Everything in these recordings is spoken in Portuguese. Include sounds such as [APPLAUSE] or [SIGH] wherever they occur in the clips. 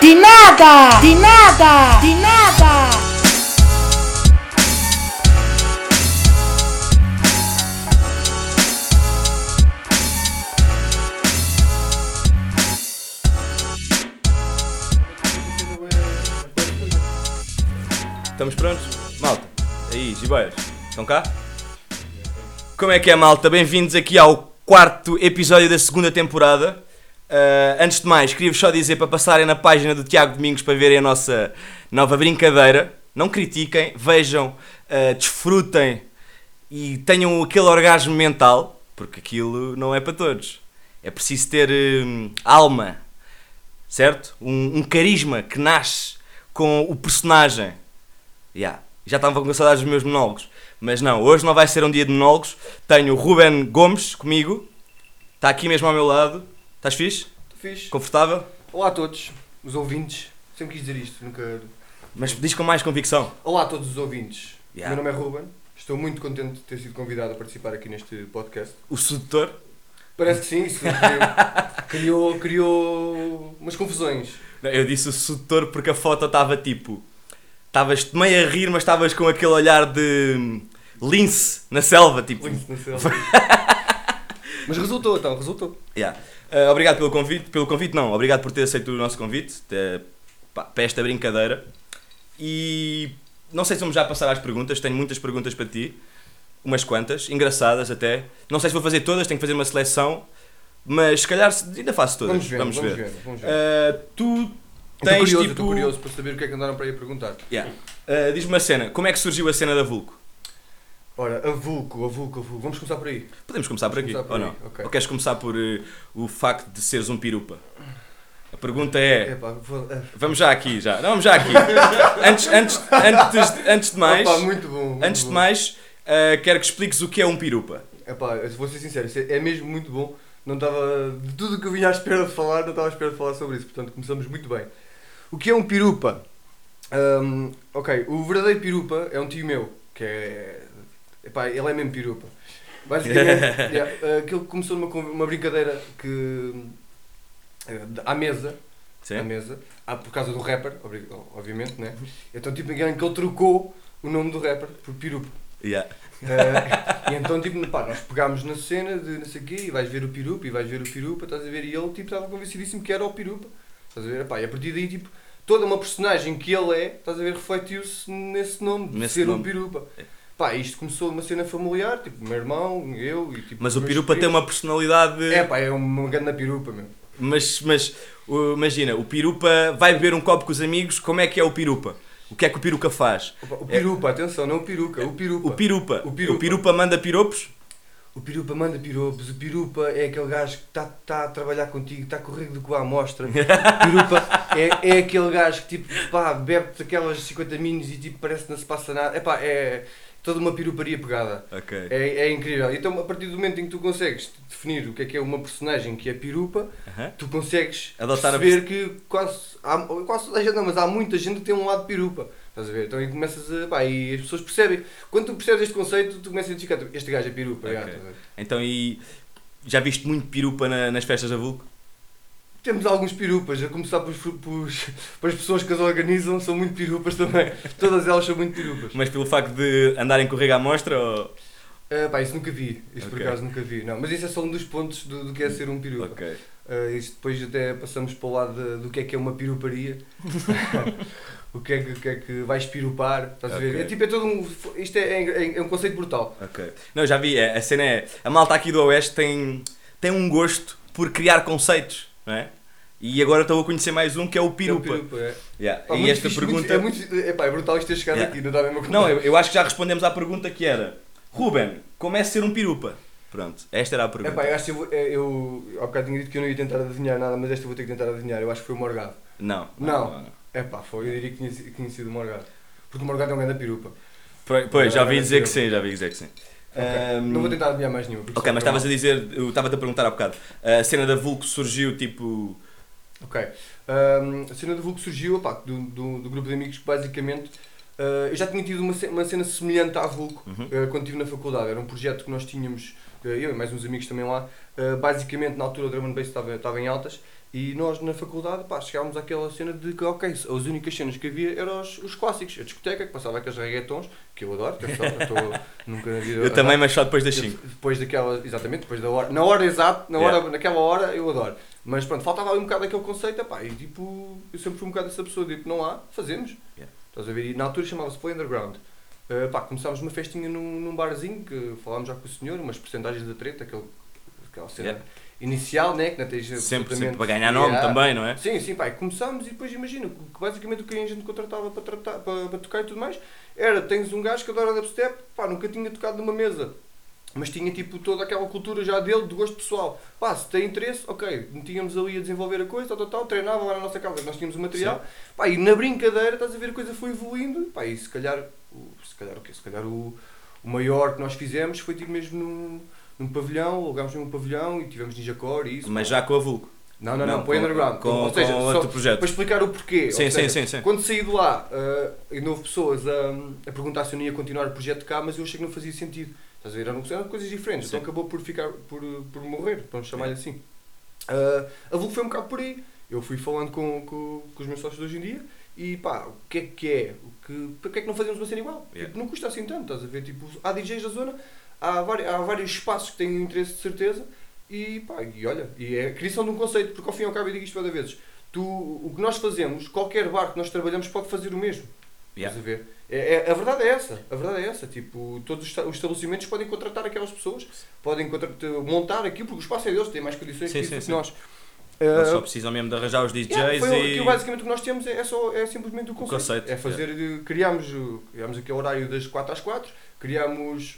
De nada! De nada! De nada! Estamos prontos? Malta, aí, gibeiras, estão cá? Como é que é, malta? Bem-vindos aqui ao quarto episódio da segunda temporada. Ah, antes de mais, queria-vos só dizer para passarem na página do Tiago Domingos para verem a nossa nova brincadeira. Não critiquem, vejam, ah, desfrutem e tenham aquele orgasmo mental, porque aquilo não é para todos. É preciso ter hum, alma, certo? Um, um carisma que nasce com o personagem. Yeah. Já estava com saudades dos meus monólogos. Mas não, hoje não vai ser um dia de monólogos. Tenho o Ruben Gomes comigo. Está aqui mesmo ao meu lado. Estás fixe? Fixe. Confortável? Olá a todos, os ouvintes. Sempre quis dizer isto, nunca. Mas diz com mais convicção. Olá a todos os ouvintes. Yeah. Meu nome é Ruben. Estou muito contente de ter sido convidado a participar aqui neste podcast. O sedutor. Parece que sim, isso [LAUGHS] criou, criou, umas confusões. Não, Eu disse o sedutor porque a foto estava tipo. Estavas meio a rir, mas estavas com aquele olhar de hum, lince na selva. Tipo. Lince na selva. [LAUGHS] Mas resultou então, resultou. Yeah. Uh, obrigado pelo convite. Pelo convite, não. Obrigado por ter aceito o nosso convite eh, pá, para esta brincadeira. E não sei se vamos já passar às perguntas. Tenho muitas perguntas para ti. Umas quantas, engraçadas até. Não sei se vou fazer todas, tenho que fazer uma seleção. Mas se calhar se- ainda faço todas. Vamos ver, vamos, ver. vamos ver. Uh, tu Estou tens curioso, tipo. estou curioso para saber o que é que andaram para aí a perguntar. Yeah. Uh, Diz-me uma cena. Como é que surgiu a cena da Vulco? Ora, a Vulco, a Vulco, a Vulco. Vamos começar por aí. Podemos começar por aqui, Começar por ou aí, não? ok. Ou queres começar por uh, o facto de seres um pirupa? A pergunta é. Epá, vou- ah, Vamos já aqui, já. Não, vamos já aqui. [LAUGHS] antes, antes, antes, de- antes de mais, Opa, muito bom. muito antes de bom. mais, uh, quero que expliques o que é um pirupa. Epá, vou ser sincero, é é mesmo muito bom. Não estava. De tudo o que eu vinha à espera de falar, não estava à espera de falar sobre isso. Portanto, começamos muito bem. O que é um pirupa? Hum, ok, o verdadeiro pirupa é um tio meu, que é. Epá, ele é mesmo pirupa. Basicamente, [LAUGHS] yeah, aquilo que começou numa uma brincadeira que. eh, à mesa, à Sim? mesa, ah, por causa do rapper, obviamente, né? Então, tipo, em que ele trocou o nome do rapper por pirupa. Yeah. Eh, e então, tipo, pá, nós pegámos na cena de não sei o quê, e vais ver o Pirupa, e vais ver o Pirupa, estás a ver? E ele, tipo, estava convencidíssimo que era o Pirupa, estás a ver? Pá, e a partir daí, tipo, toda uma personagem que ele é, estás a ver, refletiu-se nesse nome, de Nesse ser nome. um Pirupa. Pá, isto começou uma cena familiar, tipo, meu irmão, eu e tipo. Mas o pirupa tem uma personalidade. É pá, é uma grande pirupa, meu. Mas, mas uh, imagina, o pirupa vai beber um copo com os amigos, como é que é o pirupa? O que é que o piruca faz? O Pirupa, atenção, não o Piruca, o Pirupa. O pirupa. O pirupa. O pirupa manda piropos? O Pirupa manda piropos, o Pirupa é aquele gajo que está tá a trabalhar contigo, está a correr do com a amostra. O Pirupa é, é aquele gajo que tipo, pá, bebe aquelas 50 minis e tipo, parece que não se passa nada. É pá, é toda uma piruparia pegada. Ok. É, é incrível. Então, a partir do momento em que tu consegues definir o que é que é uma personagem que é pirupa, Aham. tu consegues Adotar a perceber que quase, há, quase toda a gente não, mas há muita gente que tem um lado pirupa. Estás a ver? Então aí começas a. Pá, e as pessoas percebem. Quando tu percebes este conceito, tu começas a identificar, tipo, este gajo é pirupa. Ok. já, a? Então e já viste muito pirupa na- nas festas da Vulco? Temos alguns pirupas, a começar pelos, pelos, pelas pessoas que as organizam, são muito pirupas também. [LAUGHS] Todas elas são muito pirupas. Mas pelo facto de andarem com à mostra ou... Ah, pá, isso nunca vi. Isso por Ok. acaso nunca vi. Não, mas isso é só um dos pontos do, do que é ser um pirupa. Ok. Ah, isso depois até passamos para o lado de- do que é que é uma piruparia. [LAUGHS] [LAUGHS] o que é que, o que, é que vais pirupar. Estás a ver? É, tipo, é todo um. Isto é, é, é um conceito brutal. Ok. Não, já vi, é, a cena é... A malta aqui do Oeste tem, tem um gosto por criar conceitos, não é? E agora estou a conhecer mais um que é o pirupa. É um pirupa, é. Yeah. Pá, e esta fixe, pergunta... Muito, é, muito, é, é brutal isto ter chegado Yeah. aqui, não dá mesmo Não, eu, eu acho que já respondemos à pergunta que era Ruben, como é ser um pirupa? Pronto, esta era a É pergunta. eu acho que eu, vou- é, eu, há bocado tinha dito que eu não ia tentar adivinhar nada, mas esta eu vou ter que tentar adivinhar. Eu acho que foi o Morgado. Não. Não. É pá, foi, eu diria que tinha, tinha sido o Morgado. Porque o Morgado é um grande pirupa. Pois, já Não, vi não, dizer não. que sim, já vi dizer que sim. Ok. Ahm, Não vou tentar adivinhar mais nenhuma. Ok, só mas estavas a dizer, eu estava-te a perguntar há bocado, a cena da Vulco surgiu tipo. Ok. Ahm, a cena do Vulco surgiu, opá, do, do, do grupo de amigos que basicamente. ah, eu já tinha tido uma, uma cena semelhante à Vulco Uhum. ah, quando estive na faculdade. Era um projeto que nós tínhamos, ah, eu e mais uns amigos também lá. ah, basicamente, na altura o Drum and Bass estava, estava em altas E nós na faculdade, pá, chegámos àquela cena de que, ok, as únicas cenas que havia eram os, os clássicos. A discoteca, que passava aqueles reggaetons, que eu adoro, que eu, só, eu estou [LAUGHS] nunca na vida. Eu também, mas só depois das Eu- 5. Depois daquela, exatamente, depois da hora, na hora exata, na hora, Yeah. naquela hora eu adoro. Mas pronto, faltava ali um bocado aquele conceito, pá, e tipo, eu sempre fui um bocado essa pessoa, tipo, não há, fazemos. Yeah. Estás a ver? E na altura chamava-se Play Underground. Uh, pá, começámos uma festinha num, num barzinho, que falámos já com o senhor, umas porcentagens da treta, aquele, aquela cena Yeah. Inicial, né, que não tens Sempre, sempre para ganhar nome Yeah. também, não é? Sim, sim, pá, e começámos e depois imagina, que basicamente o que a gente contratava para, tratar, para, para tocar e tudo mais era, tens um gajo que adora dubstep, pá, nunca tinha tocado numa mesa, mas tinha tipo toda aquela cultura já dele, de gosto pessoal. Pá, se tem interesse, ok, tínhamos ali a desenvolver a coisa, tal, tal, tal, treinava lá na nossa casa, nós tínhamos o material, pá, e na brincadeira, estás a ver, a coisa foi evoluindo, pá, e se calhar, o- se calhar o quê? Se calhar o, o maior que nós fizemos foi tipo mesmo num, num pavilhão, alugámos num pavilhão e tivemos Ninja Core e isso. Mas já com a Vulco. Não, não, não, Não, põe com- underground. com- ou seja, com outro projeto. Para explicar o porquê. Sim, ou sim, seja, sim, sim. Quando saí de lá, uh, houve pessoas a, a perguntar se eu não ia continuar o projeto cá, mas eu achei que não fazia sentido. Estás a ver? Eram, eram coisas diferentes, Sim. então acabou por ficar, por, por morrer, vamos chamar-lhe assim. Uh, a Vulco foi um bocado por aí. Eu fui falando com, com, com os meus sócios de hoje em dia e pá, o que é que é? O que, porque é que não fazemos uma cena igual? Yeah. Tipo, não custa assim tanto, estás a ver? Tipo, há DJs da zona, há, vari, há vários espaços que têm interesse de certeza e pá, e olha, e é a criação de um conceito, porque ao fim e ao cabo eu digo isto várias vezes. Tu, o que nós fazemos, qualquer bar que nós trabalhamos pode fazer o mesmo. Yeah. A ver? É, é- a verdade é essa. A verdade é essa. Tipo, todos os esta- os estabelecimentos podem contratar aquelas pessoas, podem montar aquilo, porque o espaço é deles, têm mais condições Sim, que, sim, isso sim. que nós. Ah, só precisam mesmo de arranjar os DJs Yeah, foi o- e. aquilo basicamente o que nós temos é, é só, é simplesmente o conceito. conceito, É fazer, eh, criámos, eh, criámos aquele horário das 4 às 4, criámos,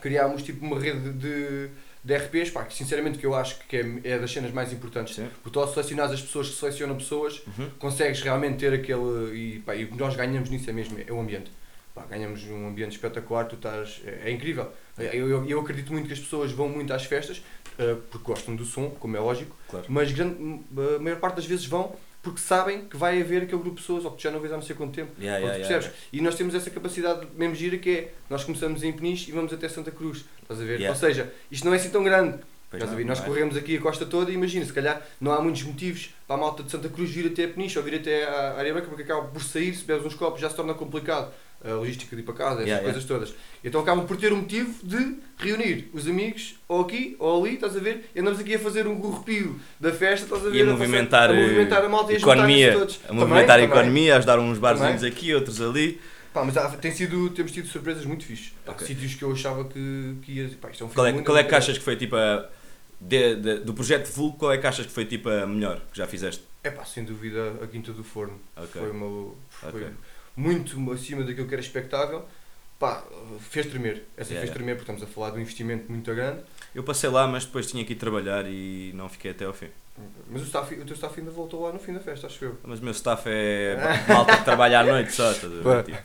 criámos tipo uma rede de, de RPs, pá, que sinceramente que eu acho que é, é das cenas mais importantes. Sim. Porque tu ao selecionar as pessoas que selecionam pessoas, Uhum. consegues realmente ter aquele. E, pá, e o que nós ganhamos nisso é mesmo, é o ambiente. Pá, ganhamos um ambiente espetacular, tu estás. É, é incrível. Eu, eu, eu acredito muito que as pessoas vão muito às festas, eh, porque gostam do som, como é lógico, Claro. mas grande, a maior parte das vezes vão porque sabem que vai haver aquele grupo de pessoas, ou que já não vês há não sei quanto tempo. Yeah, yeah, tu yeah, percebes? E nós temos essa capacidade mesmo gira que é, nós começamos em Peniche e vamos até Santa Cruz, estás a ver? Ou seja, isto não é assim tão grande, Pois não? Nós é? corremos aqui a costa toda e imagina, se calhar não há muitos motivos para a malta de Santa Cruz vir até a Peniche ou vir até a Área Branca, porque acaba por sair, se bebes uns copos já se torna complicado a logística de ir para casa, essas Yeah, coisas todas. Então acabam por ter um motivo de reunir os amigos, ou aqui, ou ali, estás a ver? E andamos aqui a fazer um gorropio da festa, estás a ver? E a passar- movimentar, a movimentar a malta e a economia, todos. a movimentar Também, a economia, a ajudar uns barzinhos Também. aqui, outros ali. Pá, mas há- tem sido, temos tido surpresas muito fixes. Pá, Ok. Sítios que eu achava que, que ia. Pá, isto é um Qual é, qual é que achas que foi tipo a. de- de- do projeto Vulco, qual é que achas que foi tipo a melhor que já fizeste? É pá, sem dúvida a Quinta do Forno. Ok. Foi, uma, foi Ok. Muito acima daquilo que era expectável. Pá, fez tremer. Essa Yeah, fez tremer porque estamos a falar de um investimento muito grande. Eu passei lá, mas depois tinha que ir trabalhar e não fiquei até ao fim. Mas o, staff, o teu staff ainda voltou lá no fim da festa, acho eu. Mas o meu staff é malta que trabalha à noite só, estás a ver? Tipo,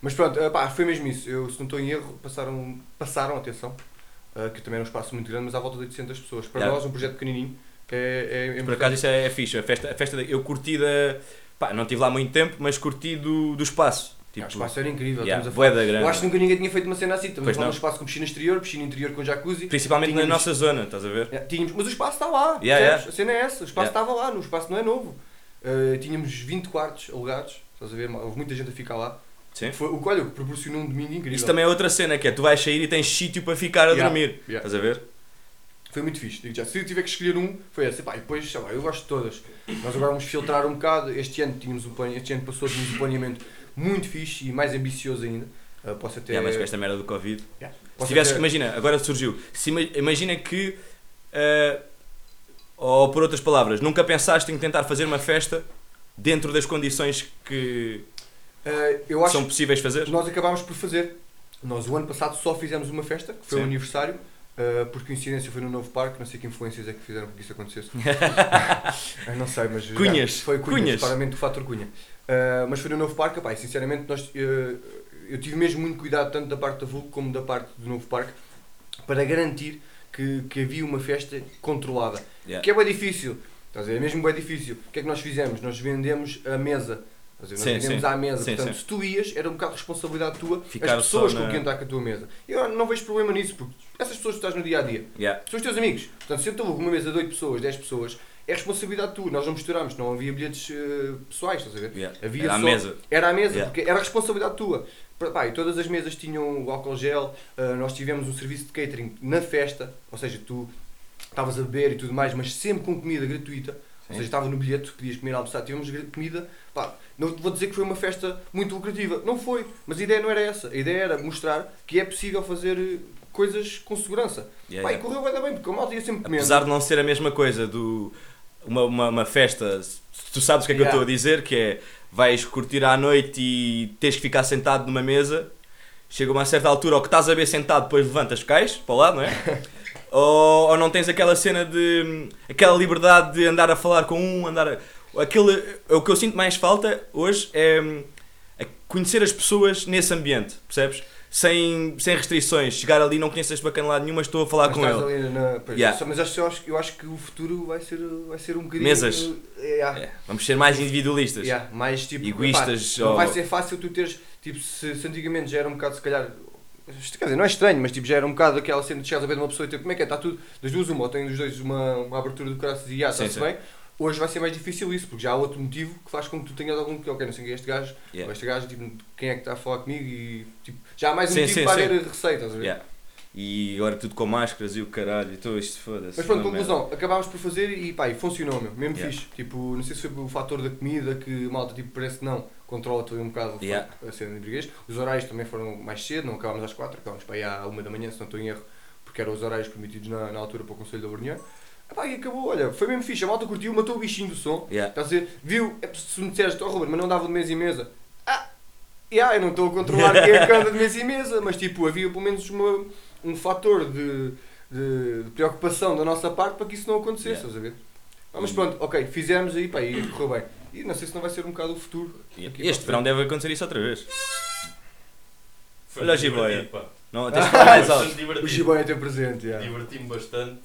Mas pronto, eh, pá, foi mesmo isso. Eu, se não estou em erro, passaram, passaram atenção, eh, que também era um espaço muito grande, mas à volta de 800 pessoas. Para Yeah. nós, um projeto pequenininho, é, é, é Por acaso isso é, é fixe. A festa, a festa eu curti da. Pá, não estive lá muito tempo, mas curti do, do espaço. Tipo, Ah, o espaço era incrível. yeah, estamos a falar- grande. Eu acho que nunca ninguém tinha feito uma cena assim. Estamos Pois a falar não. de um espaço com piscina exterior, piscina interior com jacuzzi. Principalmente na Tínhamos- nossa zona, estás a ver? É, tínhamos, mas o espaço está lá. Yeah, yeah. A cena é essa. O espaço Yeah. estava lá, no espaço não é novo. Uh, tínhamos 20 quartos alugados. Estás a ver? Houve muita gente a ficar lá. Sim. Foi, o que olha, o proporcionou um domingo incrível. Isso também é outra cena, que é tu vais sair e tens sítio para ficar a Yeah. dormir. Yeah. Estás a ver? Foi muito fixe. Digo já. Se eu tiver que escolher um, foi esse. Pá, e depois, sei lá, eu gosto de todas. Nós agora vamos filtrar um bocado. Este ano, tínhamos um plane... este ano passou, tínhamos um planeamento muito fixe e mais ambicioso ainda. Uh, posso até. Yeah, mas com esta merda do Covid. Yeah. Se tivesse, até- imagina, agora surgiu. Se ima- imagina que. eh, ou por outras palavras, nunca pensaste em tentar fazer uma festa dentro das condições que Uh, eu acho são possíveis fazer? Nós acabámos por fazer. Nós o ano passado só fizemos uma festa, que foi o Sim. aniversário, uh, por coincidência foi no novo parque, não sei que influências é que fizeram com que isso acontecesse. Eu [LAUGHS] [LAUGHS] não sei, mas. já, Cunhas, foi Cunhas, Cunhas. claramente o fator Cunha. Uh, mas foi no novo parque, e sinceramente nós, uh, eu tive mesmo muito cuidado tanto da parte da Vulco como da parte do novo parque para garantir que, que havia uma festa controlada. Yeah. Que é bem difícil, estás a ver? É mesmo bem difícil. O que é que nós fizemos? Nós vendemos a mesa. Ver? Nós Sim, à mesa. Sim, Portanto, sim. se tu ias, era um bocado de responsabilidade tua Ficar as pessoas com quem está com a tua mesa. Eu não vejo problema nisso, porque essas pessoas que estás no dia a dia Yeah. são os teus amigos. Portanto, se eu estou com uma mesa de 8 pessoas, 10 pessoas, é responsabilidade tua. Nós não misturámos, não havia bilhetes eh, pessoais, estás a ver? Yeah. Havia Era à só- mesa. Era à mesa, Yeah. porque era responsabilidade tua. Pá, e todas as mesas tinham o álcool gel, ah, nós tivemos um serviço de catering na festa, ou seja, tu estavas a beber e tudo mais, mas sempre com comida gratuita. Ou seja, estava no bilhete, podias comer almoçar, tivemos comida. Pá, não vou dizer que foi uma festa muito lucrativa, não foi, mas a ideia não era essa. A ideia era mostrar que é possível fazer eh, coisas com segurança. Yeah, Pá, yeah. e correu bem, bem, porque a malta ia sempre comendo. Apesar de não ser a mesma coisa do uma, uma, uma festa, se tu sabes o que é que Yeah. eu estou a dizer, que é vais curtir à noite e tens que ficar sentado numa mesa, chega uma certa altura, ou que estás a ver sentado, depois levantas, cais para lado, não é? [LAUGHS] ou, ou não tens aquela cena de aquela liberdade de andar a falar com um, andar a, aquele, o que eu sinto mais falta hoje é, é conhecer as pessoas nesse ambiente, percebes? Sem, sem restrições, chegar ali não conheço este bacana lá nenhuma, estou a falar Mas com ele. na- pois, Yeah. só- Mas acho, eu, acho, eu acho que o futuro vai ser, vai ser um bocadinho. Mesas. eh, yeah. É, vamos ser mais individualistas. Yeah, mais tipo. Egoístas, não ou- vai ser fácil tu teres. Tipo, se, se antigamente já era um bocado, se calhar. Quer dizer, não é estranho, mas tipo, já era um bocado aquela cena de chegares a ver de uma pessoa e tipo, como é que é? Está tudo. Das duas, uma, ou tem dos dois uma, uma abertura do coração e ah, está-se bem. Hoje vai ser mais difícil isso, porque já há outro motivo que faz com que tu tenhas algum. que, Ok, não sei quem é este gajo, Yeah. ou este gajo, tipo, quem é que está a falar comigo e. Tipo, já há mais um Sim, motivo sim, para sim. haver receita, estás a ver? Yeah. E agora tudo com máscaras e o caralho, e tudo isto foda-se. Mas pronto, merda. conclusão, acabámos por fazer e pá, e funcionou, meu, mesmo Yeah. fixe. Tipo, não sei se foi o fator da comida que malta, tipo, parece que não, controla-te ali um bocado Yeah. a cena de briguês. Os horários também foram mais cedo, não acabámos às 4, acabámos para aí à 1 da manhã, se não estou em erro, porque eram os horários permitidos na, na altura para o Conselho da Borneo. Epá, e acabou, olha, foi mesmo fixe, a malta curtiu, matou o bichinho do som. Yeah. Estás a dizer, viu, é, se me disseres, oh Ruben, mas não dava de mesa em mesa. Ah, yeah, eu não estou a controlar quem é que anda de mesa em mesa, mas tipo, havia pelo menos uma, um fator de, de, de preocupação da nossa parte para que isso não acontecesse, Yeah. estás a ver? Ah, mas pronto, ok, fizemos aí, pá, e correu bem. E não sei se não vai ser um bocado o futuro. Aqui Este verão deve acontecer isso outra vez. Foi Olha a muito jiboia. Não, [LAUGHS] tens falar mais alto. O. Gibanha tem presente, yeah. Diverti-me bastante.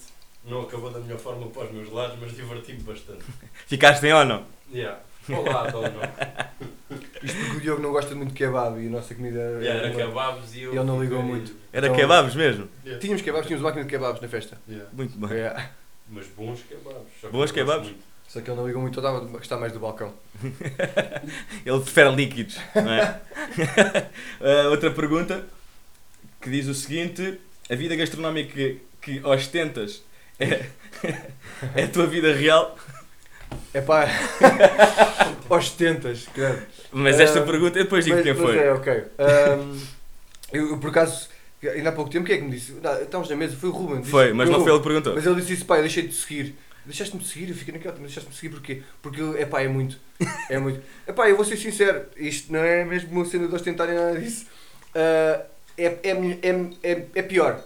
Não acabou da melhor forma para os meus lados, mas diverti-me bastante. [LAUGHS] Ficaste em ou não? Yeah. Olá, não. Isto porque o Diogo não gosta muito de kebab e a nossa comida Yeah, era uma- kebabs e eu. Ele não ligou muito. Era Então- kebabs mesmo? Yeah. Tínhamos kebabs, tínhamos máquina de kebabs na festa. Yeah. Muito bem. Yeah. Mas bons kebabs. que Bons kebabs? muito. Só que ele não ligou muito, eu estava a gostar mais do balcão. [LAUGHS] Ele prefere líquidos, não é? Ah, [LAUGHS] outra pergunta que diz o seguinte: a vida gastronómica que, que ostentas é, [LAUGHS] é a tua vida real? É pá, ostentas, credo. Mas esta Ah, pergunta, eu depois digo Mas- quem foi. É, ok. Ahm, eu, eu, por acaso, ainda há pouco tempo, quem é que me disse? Não, Estávamos na mesa, foi o Ruben. Foi, mas não foi ele que perguntou. Mas ele disse isso, pá, eu deixei de seguir. Deixaste-me de seguir? Eu fiquei naquela, mas deixaste-me de seguir porquê? Porque, é pá, é muito. É muito. [LAUGHS] É pá, eu vou ser sincero, isto não é mesmo uma cena de ostentar nem nada disso. Ah, é, é, é, é, é pior.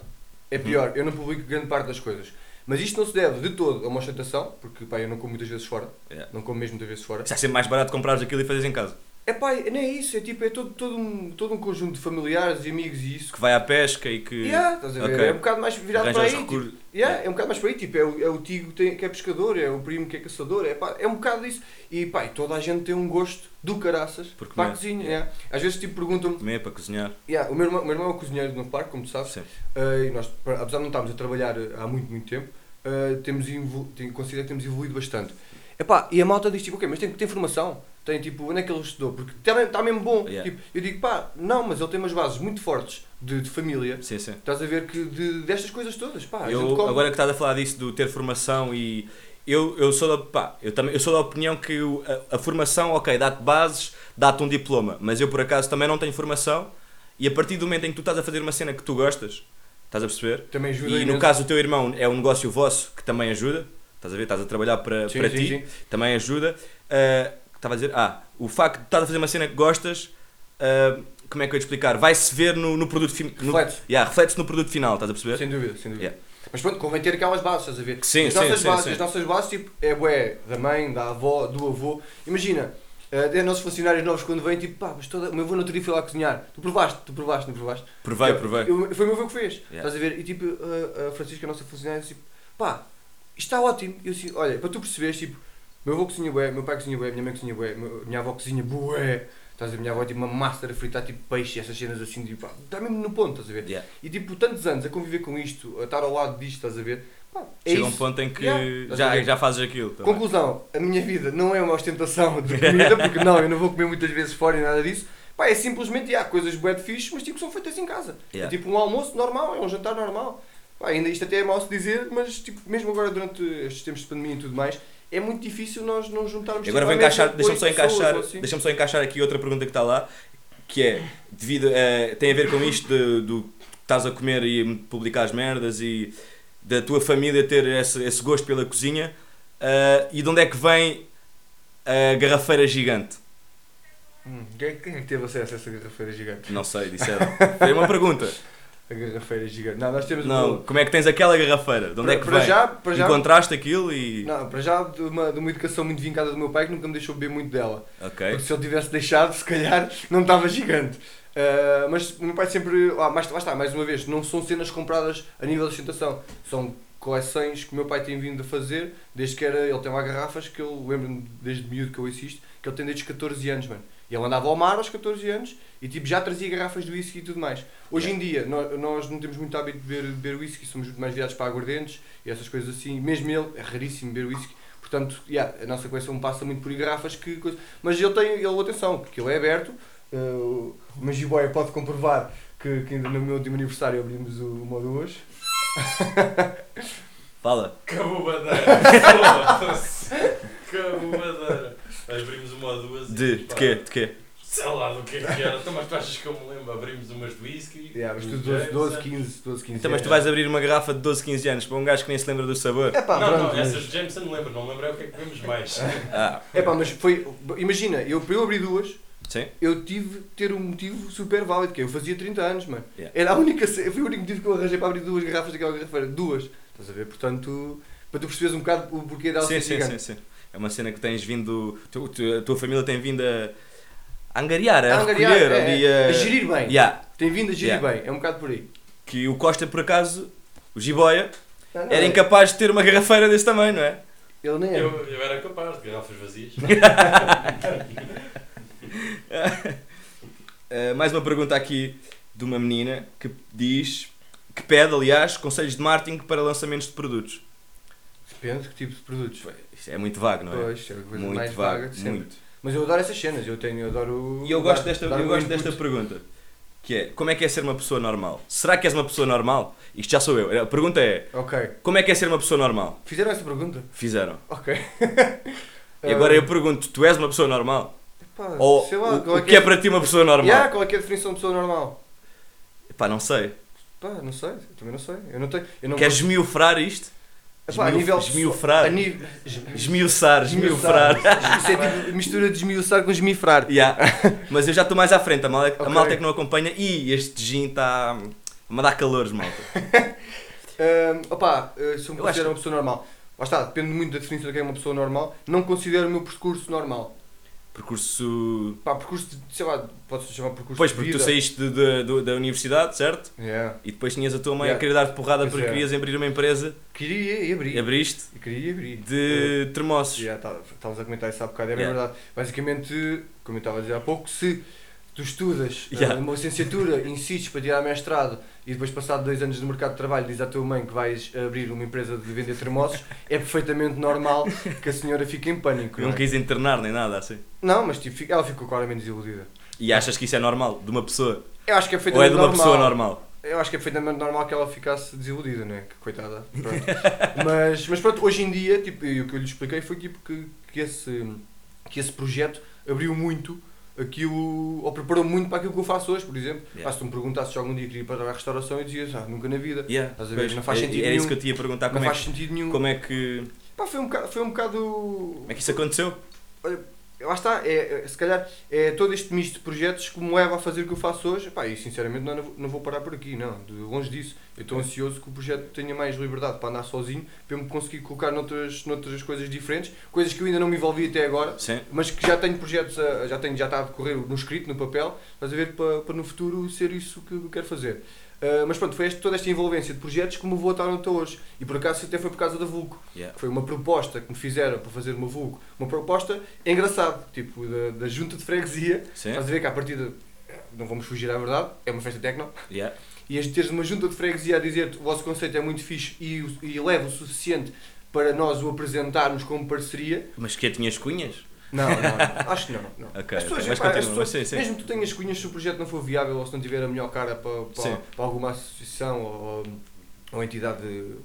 É pior. Eu não publico grande parte das coisas. Mas isto não se deve de todo a uma ostentação, porque, pá, eu não como muitas vezes fora. Não como mesmo muitas vezes fora. Está sempre mais barato comprares aquilo e fazeres em casa. É pá, não é isso, é tipo, é todo, todo, um, todo um conjunto de familiares e amigos e isso. Que vai à pesca e que. Yeah, estás a ver? Ok. É um bocado mais virado para arranjas aí. recursos. Tipo, yeah, é um bocado mais para aí, tipo, é o, é o tio que, tem- que é pescador, é o primo que é caçador, é, pá, é um bocado isso. E pá, e toda a gente tem um gosto do caraças Por para a comer. cozinha. yeah. Às vezes tipo, perguntam-me, Comer para cozinhar. yeah, o, meu irmão, o meu irmão é o cozinheiro no parque, como tu sabes, Sim. Uh, e nós, apesar de não estarmos a trabalhar uh, há muito, muito tempo, uh, temos considero que temos evoluído bastante. Epá, e a malta diz tipo, ok, mas tem, tem formação? Tem tipo, onde é que ele estudou? Porque está tá mesmo bom. Yeah. Tipo, eu digo, pá, não, mas ele tem umas bases muito fortes de, de família. Sim, sim. Estás a ver que de, destas coisas todas, pá, Eu, agora que estás a falar disso, do ter formação e. Eu, eu, sou da, pá, eu, também, eu sou da opinião que o- a, a formação, ok, dá-te bases, dá-te um diploma, mas eu por acaso também não tenho formação e a partir do momento em que tu estás a fazer uma cena que tu gostas, estás a perceber? Também ajuda E no caso do teu irmão é um negócio vosso que também ajuda, estás a ver? Estás a trabalhar para, Sim, para sim, ti, sim. também ajuda. Ah, estava a dizer, ah, o facto de estás a fazer uma cena que gostas, ah, como é que eu ia te explicar? Vai-se ver no, no produto final. Reflete. Yeah, reflete-se no produto final, estás a perceber? Sem dúvida, sem dúvida. Yeah. Mas pronto, convém ter aquelas bases, estás a ver? Sim, as sim, nossas sim, bases, sim. As nossas bases, tipo, é bué da mãe, da avó, do avô. Imagina, uh, nossos funcionários novos quando vêm, tipo, pá, mas toda... o meu avô no outro dia foi lá cozinhar. Tu provaste, tu provaste, não provaste? Provei, Eu- provei. eu- foi o meu avô que fez. Yeah. Estás a ver? E tipo, a, a Francisca, a nossa funcionária, tipo, pá, está ótimo. E eu assim, olha, para tu perceberes, tipo, meu avô cozinha bué, meu pai cozinha bué, minha mãe cozinha bué, minha avó cozinha bué. Estás a ver? Minha avó tipo uma master a fritar tipo peixe, essas cenas assim, tipo, está mesmo no ponto, estás a ver? Yeah. E tipo, tantos anos a conviver com isto, a estar ao lado disto, estás a ver? Pá, é Chega um isso. ponto em que Yeah, já, já fazes aquilo. também. Conclusão, a minha vida não é uma ostentação de comida, porque não, eu não vou comer muitas vezes fora e nada disso. Pá, é simplesmente, há coisas bué de fixe, mas tipo, são feitas em casa. Yeah. É tipo um almoço normal, é um jantar normal. Pá, ainda isto até é mau se dizer, mas tipo, mesmo agora durante estes tempos de pandemia e tudo mais, é muito difícil nós não juntarmos Agora vou encaixar, deixa-me só encaixar, assim. deixa só encaixar aqui outra pergunta que está lá, que é, devido, eh, tem a ver com isto de- do que estás a comer e publicar as merdas e da tua família ter esse, esse gosto pela cozinha, eh, e de onde é que vem a garrafeira gigante? Hum, quem, é- quem é que teve acesso a essa garrafeira gigante? Não sei, disseram. Foi uma pergunta. [LAUGHS] A garrafeira gigante. Não, nós temos Não, uma- como é que tens aquela garrafeira? De onde para, é que para vem? já, para já, Encontraste aquilo e... não, para já de uma, de uma educação muito vincada do meu pai que nunca me deixou beber muito dela. Ok. Porque se ele tivesse deixado, se calhar não estava gigante. Ah, mas o meu pai sempre. Ah, mas, lá está, mais uma vez, não são cenas compradas a nível de ostentação. São coleções que o meu pai tem vindo a fazer desde que era. Ele tem lá garrafas que eu lembro-me desde miúdo que eu assisto, que ele tem desde os 14 anos, mano. E ele andava ao mar aos 14 anos e tipo, já trazia garrafas de whisky e tudo mais. Hoje em dia, nós, nós não temos muito hábito de beber, beber whisky, somos mais virados para aguardentes e essas coisas assim. Mesmo ele, é raríssimo beber whisky. Portanto, yeah, a nossa coleção passa muito por garrafas que coisa. Mas ele tem, ele, atenção, porque ele é aberto. Uh, o Magiboy pode comprovar que, que ainda no meu último aniversário abrimos o, uma ou duas. [LAUGHS] Fala. Cabobadeira. Foda-se. Cabobadeira. Abrimos uma ou duas. e, De, de pá, quê? De quê? Sei lá do que é que era. Então, mas tu achas que eu me lembro? Abrimos umas de whisky. Yeah, mas tu 12, 12, Jameson. 15, 12, 15. Então, mas tu vais abrir uma garrafa de 12, 15 anos para um gajo que nem se lembra do sabor. É pá, não, pronto, não, mas- essas de Jameson me lembro. Não me lembro é o que é que comemos mais. Ah, É pá, mas foi. Imagina, eu, eu abrir duas, sim? eu tive de ter um motivo super válido, que é, eu fazia 30 anos, mano. Yeah. Era a única, foi o único motivo que eu arranjei para abrir duas garrafas daquela garrafeira. Duas. Estás a ver? Portanto, para tu perceberes um bocado o porquê dela Sim, sim, sim, sim. É uma cena que tens vindo. tu- tu- a tua família tem vindo a, angariar, a, A angariar, recolher é, ali é, a. a gerir bem. Yeah, Tem vindo a gerir Yeah. bem, é um bocado por aí. que o Costa, por acaso, o Jiboia, Não, não, era é- incapaz de ter uma garrafeira desse tamanho, não é? Ele nem é. Eu, eu era capaz de garrafas vazias. [LAUGHS] Uh, [LAUGHS] mais uma pergunta aqui de uma menina que diz. que pede, aliás, conselhos de marketing para lançamentos de produtos. Depende de que tipo de produtos. Isto é muito vago, não é? Pois, é a coisa muito mais vago, vaga de sempre. muito. Mas eu adoro essas cenas, eu tenho, eu adoro. E eu gosto dar- desta, dar eu gosto input. desta pergunta. Que é, como é que é ser uma pessoa normal? Será que és uma pessoa normal? Isto já sou eu. A pergunta é, como é que é ser uma pessoa normal? Fizeram essa pergunta? Fizeram. Ok. E agora eu pergunto, tu és uma pessoa normal? Pá, Ou sei lá, o, qual o que é para ti uma pessoa normal? Yeah, qual é que é a definição de pessoa normal? Pá, não sei. Pá, não sei, eu também não sei. Eu não tenho. Eu não Queres esmiufrar isto? Epá, a esmiu- nível esmiufrar? A nível... Esmiuçar, esmiufrar. Isso é tipo mistura de esmiuçar com esmifrar. Yeah. Mas eu já estou mais à frente, a malta, a Ok. malta é que não acompanha. E este gin está a me dar calores, malta. [LAUGHS] Ahm, opá, se eu me acho considero uma pessoa normal. Lá está, depende muito da definição do que é uma pessoa normal. Não considero o meu percurso normal. Percurso. Pá, percurso de, sei lá, pode-se chamar percurso Pois, de porque vida. tu saíste de- de- do- da universidade, certo? Yeah. E depois tinhas a tua mãe Yeah. a querer dar-te porrada Pois porque é. querias abrir uma empresa. Queria e abri. Abriste E queria e abri. de termossos. Yeah, tá- Estavas a comentar isso há bocado, é Yeah. verdade. Basicamente, como eu estava a dizer há pouco, se tu estudas eh, Yeah. uma licenciatura, insistes para tirar mestrado e depois, passado dois anos de mercado de trabalho, dizes à tua mãe que vais abrir uma empresa de vender termossos, é perfeitamente normal que a senhora fique em pânico. Não, Não é? quis internar nem nada assim. não mas tipo, ela ficou claramente desiludida. E achas que isso é normal? De uma pessoa? Eu acho que é Ou é de uma normal. pessoa normal? Eu acho que é perfeitamente normal que ela ficasse desiludida, não é? Que coitada. Pronto. [LAUGHS] mas, mas pronto, hoje em dia, tipo, e o que eu lhe expliquei foi tipo, que, que, esse, que esse projeto abriu muito aquilo, ou preparou muito para aquilo que eu faço hoje, por exemplo. Yeah. Ah, se tu me perguntasses se algum dia queria ir para a restauração, eu dizia, ah, nunca na vida. Yeah. Estás a ver? Pois, Não faz é- sentido Era nenhum. isso que eu te ia perguntar. não Como é, faz que, sentido nenhum. como é que. Pá, foi um bocado, foi um bocado Como é que isso aconteceu? Lá está, é, é- se calhar é todo este misto de projetos que me leva a fazer o que eu faço hoje. Pá, e sinceramente não, não vou parar por aqui, não, de longe disso. Eu estou ansioso que o projeto tenha mais liberdade para andar sozinho, para eu me conseguir colocar noutras, noutras coisas diferentes, coisas que eu ainda não me envolvi até agora, Sim. mas que já tenho projetos, a- já, tenho, já está a decorrer no escrito, no papel, estás a ver, para, para no futuro ser isso que eu quero fazer. Ah, mas pronto, foi este- toda esta envolvência de projetos que me vou atar até hoje. E por acaso até foi por causa da Vulco. Yeah. Foi uma proposta que me fizeram para fazer uma Vulco. Uma proposta engraçada, tipo da, da junta de freguesia. Sim. Estás a ver que à partida, eh, não vamos fugir à verdade, é uma festa techno. Yeah. e as teres uma junta de freguesia a dizer-te o vosso conceito é muito fixe e, e leva o suficiente para nós o apresentarmos como parceria, Mas que tinhas cunhas? Não, não, acho que não. não. Ok, As pessoas, ok, mas continua, pessoas- mas sim, sim. mesmo que tu tenhas cunhas, se o projeto não for viável ou se não tiver a melhor cara para, para, para alguma associação ou, ou entidade